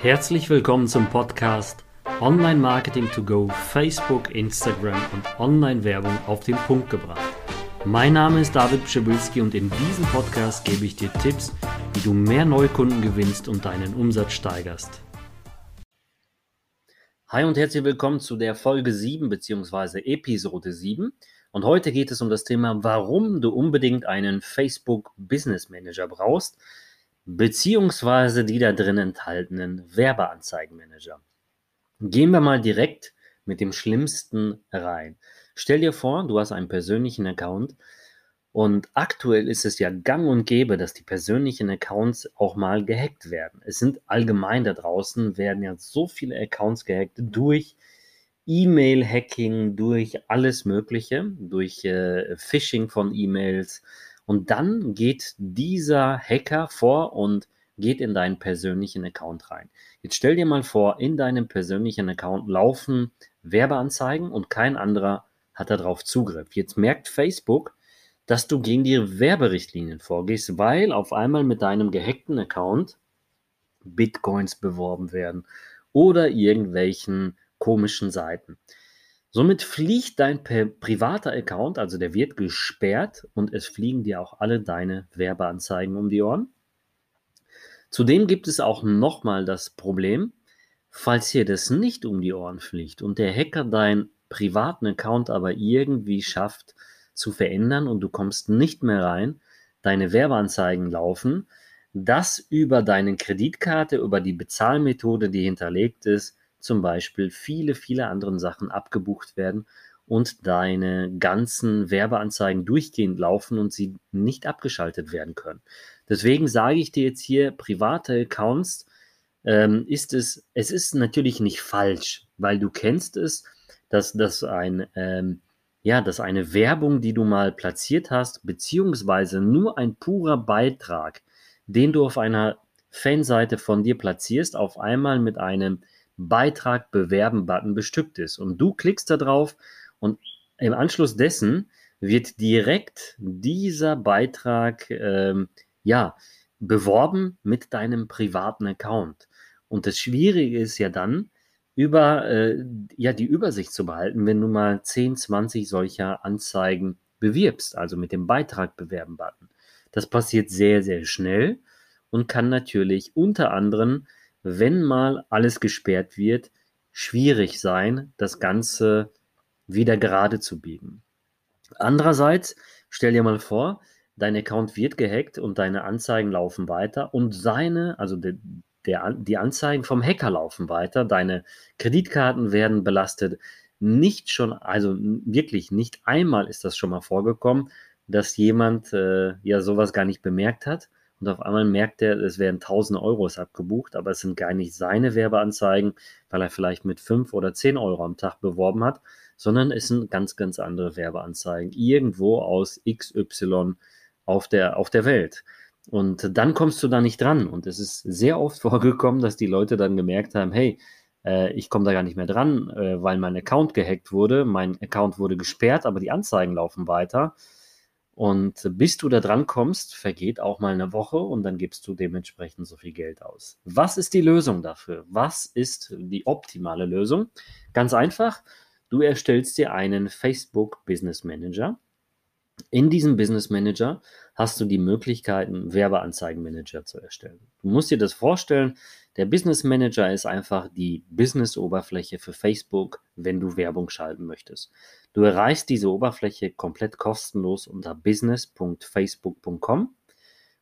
Herzlich willkommen zum Podcast Online Marketing to Go, Facebook, Instagram und Online-Werbung auf den Punkt gebracht. Mein Name ist David Pschibilski und in diesem Podcast gebe ich dir Tipps, wie du mehr Neukunden gewinnst und deinen Umsatz steigerst. Hi und herzlich willkommen zu der Folge 7 bzw. Episode 7. Und heute geht es um das Thema, warum du unbedingt einen Facebook Business Manager brauchst beziehungsweise die da drin enthaltenen Werbeanzeigenmanager. Gehen wir mal direkt mit dem Schlimmsten rein. Stell dir vor, du hast einen persönlichen Account und aktuell ist es ja gang und gäbe, dass die persönlichen Accounts auch mal gehackt werden. Es sind allgemein da draußen, werden ja so viele Accounts gehackt durch E-Mail-Hacking, durch alles Mögliche, durch äh, Phishing von E-Mails, und dann geht dieser Hacker vor und geht in deinen persönlichen Account rein. Jetzt stell dir mal vor, in deinem persönlichen Account laufen Werbeanzeigen und kein anderer hat darauf Zugriff. Jetzt merkt Facebook, dass du gegen die Werberichtlinien vorgehst, weil auf einmal mit deinem gehackten Account Bitcoins beworben werden oder irgendwelchen komischen Seiten. Somit fliegt dein privater Account, also der wird gesperrt und es fliegen dir auch alle deine Werbeanzeigen um die Ohren. Zudem gibt es auch nochmal das Problem, falls dir das nicht um die Ohren fliegt und der Hacker deinen privaten Account aber irgendwie schafft zu verändern und du kommst nicht mehr rein, deine Werbeanzeigen laufen, das über deine Kreditkarte, über die Bezahlmethode, die hinterlegt ist, zum Beispiel viele, viele andere Sachen abgebucht werden und deine ganzen Werbeanzeigen durchgehend laufen und sie nicht abgeschaltet werden können. Deswegen sage ich dir jetzt hier, private Accounts ähm, ist es, es ist natürlich nicht falsch, weil du kennst es, dass das ein, ähm, ja, dass eine Werbung, die du mal platziert hast, beziehungsweise nur ein purer Beitrag, den du auf einer Fanseite von dir platzierst, auf einmal mit einem Beitrag bewerben Button bestückt ist. Und du klickst da drauf und im Anschluss dessen wird direkt dieser Beitrag ähm, ja beworben mit deinem privaten Account. Und das Schwierige ist ja dann, über äh, ja die Übersicht zu behalten, wenn du mal 10, 20 solcher Anzeigen bewirbst, also mit dem Beitrag bewerben Button. Das passiert sehr, sehr schnell und kann natürlich unter anderem wenn mal alles gesperrt wird, schwierig sein, das Ganze wieder gerade zu biegen. Andererseits, stell dir mal vor, dein Account wird gehackt und deine Anzeigen laufen weiter und seine, also de, der, die Anzeigen vom Hacker laufen weiter, deine Kreditkarten werden belastet. Nicht schon, also wirklich nicht einmal ist das schon mal vorgekommen, dass jemand äh, ja sowas gar nicht bemerkt hat und auf einmal merkt er, es werden 1000 Euros abgebucht, aber es sind gar nicht seine Werbeanzeigen, weil er vielleicht mit 5 oder 10 Euro am Tag beworben hat, sondern es sind ganz, ganz andere Werbeanzeigen, irgendwo aus XY auf der, auf der Welt. Und dann kommst du da nicht dran. Und es ist sehr oft vorgekommen, dass die Leute dann gemerkt haben, hey, äh, ich komme da gar nicht mehr dran, äh, weil mein Account gehackt wurde, mein Account wurde gesperrt, aber die Anzeigen laufen weiter. Und bis du da dran kommst, vergeht auch mal eine Woche und dann gibst du dementsprechend so viel Geld aus. Was ist die Lösung dafür? Was ist die optimale Lösung? Ganz einfach, du erstellst dir einen Facebook Business Manager. In diesem Business Manager hast du die Möglichkeiten, Werbeanzeigenmanager zu erstellen. Du musst dir das vorstellen, der Business Manager ist einfach die Business-Oberfläche für Facebook, wenn du Werbung schalten möchtest. Du erreichst diese Oberfläche komplett kostenlos unter business.facebook.com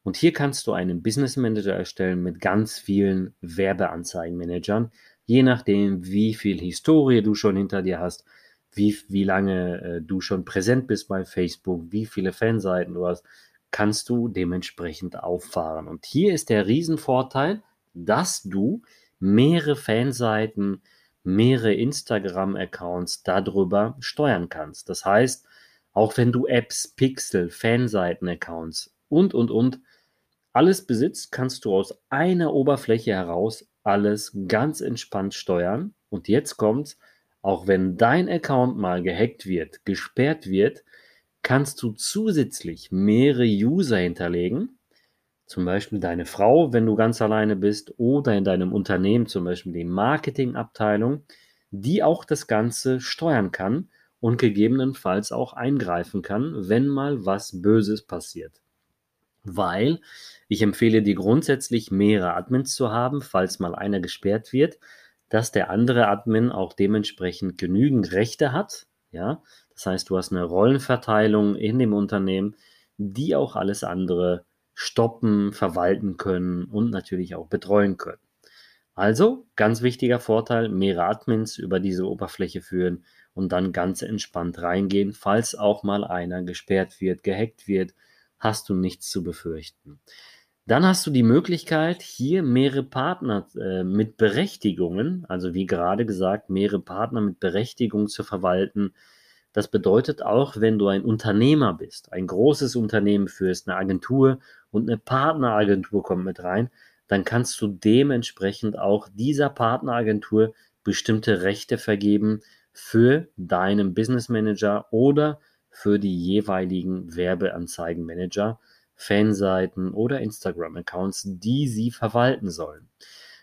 und hier kannst du einen Business Manager erstellen mit ganz vielen Werbeanzeigenmanagern, je nachdem, wie viel Historie du schon hinter dir hast, wie, wie lange äh, du schon präsent bist bei Facebook, wie viele Fanseiten du hast, kannst du dementsprechend auffahren. Und hier ist der Riesenvorteil, dass du mehrere Fanseiten, mehrere Instagram-Accounts darüber steuern kannst. Das heißt, auch wenn du Apps, Pixel, Fanseiten-Accounts und, und, und alles besitzt, kannst du aus einer Oberfläche heraus alles ganz entspannt steuern. Und jetzt kommt, auch wenn dein Account mal gehackt wird, gesperrt wird, kannst du zusätzlich mehrere User hinterlegen zum Beispiel deine Frau, wenn du ganz alleine bist, oder in deinem Unternehmen zum Beispiel die Marketingabteilung, die auch das Ganze steuern kann und gegebenenfalls auch eingreifen kann, wenn mal was Böses passiert. Weil ich empfehle dir grundsätzlich mehrere Admins zu haben, falls mal einer gesperrt wird, dass der andere Admin auch dementsprechend genügend Rechte hat. Ja, das heißt, du hast eine Rollenverteilung in dem Unternehmen, die auch alles andere stoppen, verwalten können und natürlich auch betreuen können. Also, ganz wichtiger Vorteil, mehrere Admins über diese Oberfläche führen und dann ganz entspannt reingehen. Falls auch mal einer gesperrt wird, gehackt wird, hast du nichts zu befürchten. Dann hast du die Möglichkeit, hier mehrere Partner äh, mit Berechtigungen, also wie gerade gesagt, mehrere Partner mit Berechtigung zu verwalten, das bedeutet auch, wenn du ein Unternehmer bist, ein großes Unternehmen führst, eine Agentur und eine Partneragentur kommt mit rein, dann kannst du dementsprechend auch dieser Partneragentur bestimmte Rechte vergeben für deinen Business Manager oder für die jeweiligen Werbeanzeigenmanager, Fanseiten oder Instagram-Accounts, die sie verwalten sollen.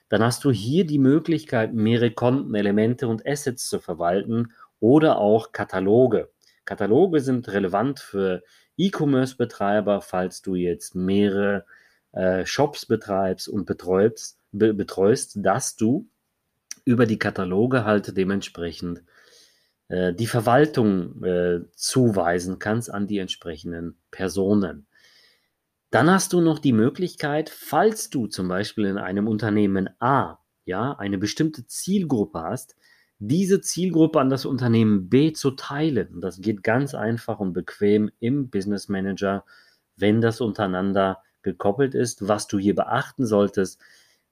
Dann hast du hier die Möglichkeit, mehrere Konten, Elemente und Assets zu verwalten oder auch Kataloge. Kataloge sind relevant für E-Commerce-Betreiber, falls du jetzt mehrere äh, Shops betreibst und betreust, be betreust, dass du über die Kataloge halt dementsprechend äh, die Verwaltung äh, zuweisen kannst an die entsprechenden Personen. Dann hast du noch die Möglichkeit, falls du zum Beispiel in einem Unternehmen A ja eine bestimmte Zielgruppe hast, diese Zielgruppe an das Unternehmen B zu teilen. Das geht ganz einfach und bequem im Business Manager, wenn das untereinander gekoppelt ist. Was du hier beachten solltest,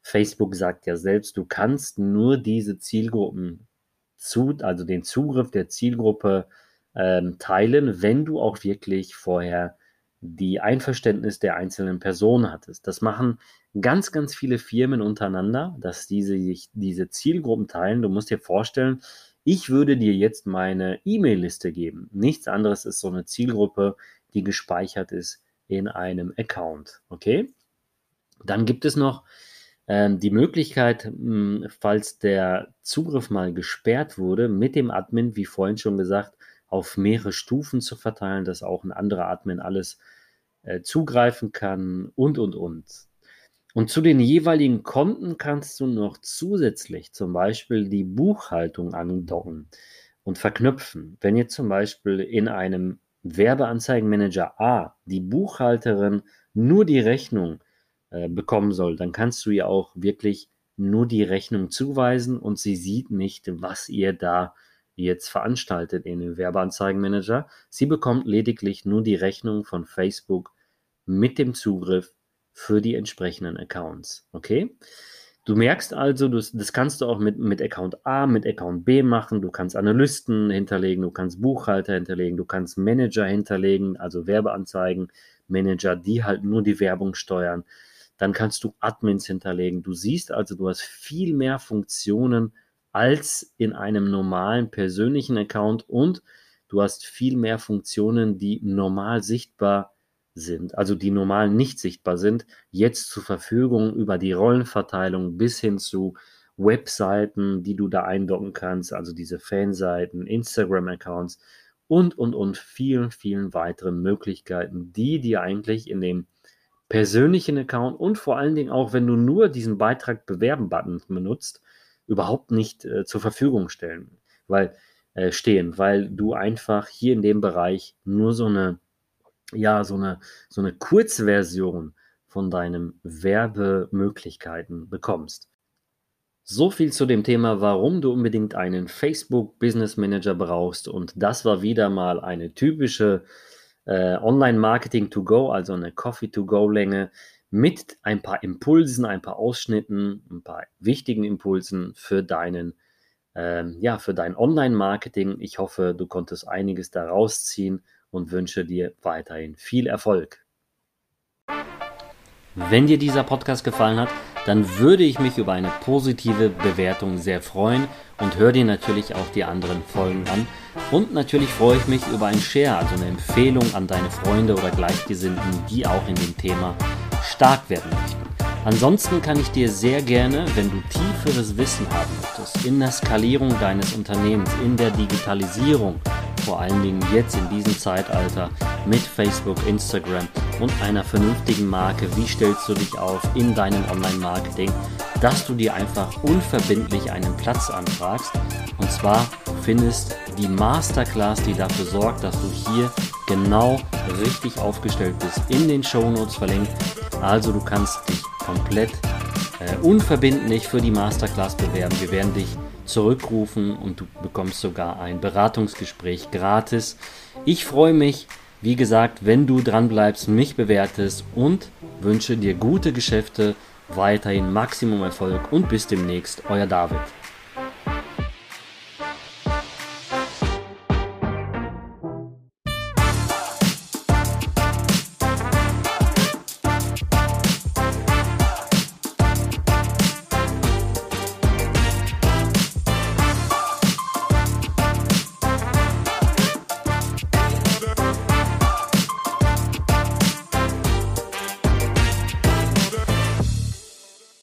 Facebook sagt ja selbst, du kannst nur diese Zielgruppen zu, also den Zugriff der Zielgruppe ähm, teilen, wenn du auch wirklich vorher die Einverständnis der einzelnen Personen hattest. Das machen ganz, ganz viele Firmen untereinander, dass diese sich diese Zielgruppen teilen. Du musst dir vorstellen, ich würde dir jetzt meine E-Mail-Liste geben. Nichts anderes ist so eine Zielgruppe, die gespeichert ist in einem Account. Okay? Dann gibt es noch äh, die Möglichkeit, mh, hm, falls der Zugriff mal gesperrt wurde, mit dem Admin, wie vorhin schon gesagt, auf mehrere Stufen zu verteilen, dass auch ein anderer Admin alles äh, zugreifen kann und, und, und. Und zu den jeweiligen Konten kannst du noch zusätzlich zum Beispiel die Buchhaltung andocken und verknüpfen. Wenn jetzt zum Beispiel in einem Werbeanzeigenmanager A die Buchhalterin nur die Rechnung äh, bekommen soll, dann kannst du ihr auch wirklich nur die Rechnung zuweisen und sie sieht nicht, was ihr da jetzt veranstaltet in dem Werbeanzeigenmanager. Sie bekommt lediglich nur die Rechnung von Facebook mit dem Zugriff für die entsprechenden Accounts. Okay? Du merkst also, das, das kannst du auch mit, mit Account A, mit Account B machen. Du kannst Analysten hinterlegen, du kannst Buchhalter hinterlegen, du kannst Manager hinterlegen, also Werbeanzeigen, Manager, die halt nur die Werbung steuern. Dann kannst du Admins hinterlegen. Du siehst also, du hast viel mehr Funktionen als in einem normalen persönlichen Account und du hast viel mehr Funktionen, die normal sichtbar sind also die normal nicht sichtbar sind, jetzt zur Verfügung über die Rollenverteilung bis hin zu Webseiten, die du da eindocken kannst, also diese Fanseiten, Instagram-Accounts und, und, und vielen, vielen weiteren Möglichkeiten, die dir eigentlich in dem persönlichen Account und vor allen Dingen auch, wenn du nur diesen Beitrag bewerben-Button benutzt, überhaupt nicht äh, zur Verfügung stellen, weil äh, stehen, weil du einfach hier in dem Bereich nur so eine ja, so eine, so eine Kurzversion von deinen Werbemöglichkeiten bekommst. So viel zu dem Thema, warum du unbedingt einen Facebook Business Manager brauchst. Und das war wieder mal eine typische äh, Online-Marketing to go, also eine Coffee to go Länge mit ein paar Impulsen, ein paar Ausschnitten, ein paar wichtigen Impulsen für deinen ähm, ja, für dein Online-Marketing. Ich hoffe, du konntest einiges daraus ziehen und wünsche dir weiterhin viel Erfolg. Wenn dir dieser Podcast gefallen hat, dann würde ich mich über eine positive Bewertung sehr freuen und hör dir natürlich auch die anderen Folgen an. Und natürlich freue ich mich über ein Share, also eine Empfehlung an deine Freunde oder Gleichgesinnten, die auch in dem Thema stark werden möchten. Ansonsten kann ich dir sehr gerne, wenn du tieferes Wissen haben möchtest, in der Skalierung deines Unternehmens, in der Digitalisierung, vor allen Dingen jetzt in diesem Zeitalter mit Facebook, Instagram und einer vernünftigen Marke, wie stellst du dich auf in deinem Online-Marketing, dass du dir einfach unverbindlich einen Platz anfragst. Und zwar findest die Masterclass, die dafür sorgt, dass du hier genau richtig aufgestellt bist, in den Show Notes verlinkt. Also du kannst dich komplett äh, unverbindlich für die Masterclass bewerben. Wir werden dich zurückrufen und du bekommst sogar ein Beratungsgespräch gratis. Ich freue mich, wie gesagt, wenn du dran bleibst, mich bewertest und wünsche dir gute Geschäfte, weiterhin Maximum Erfolg und bis demnächst, euer David.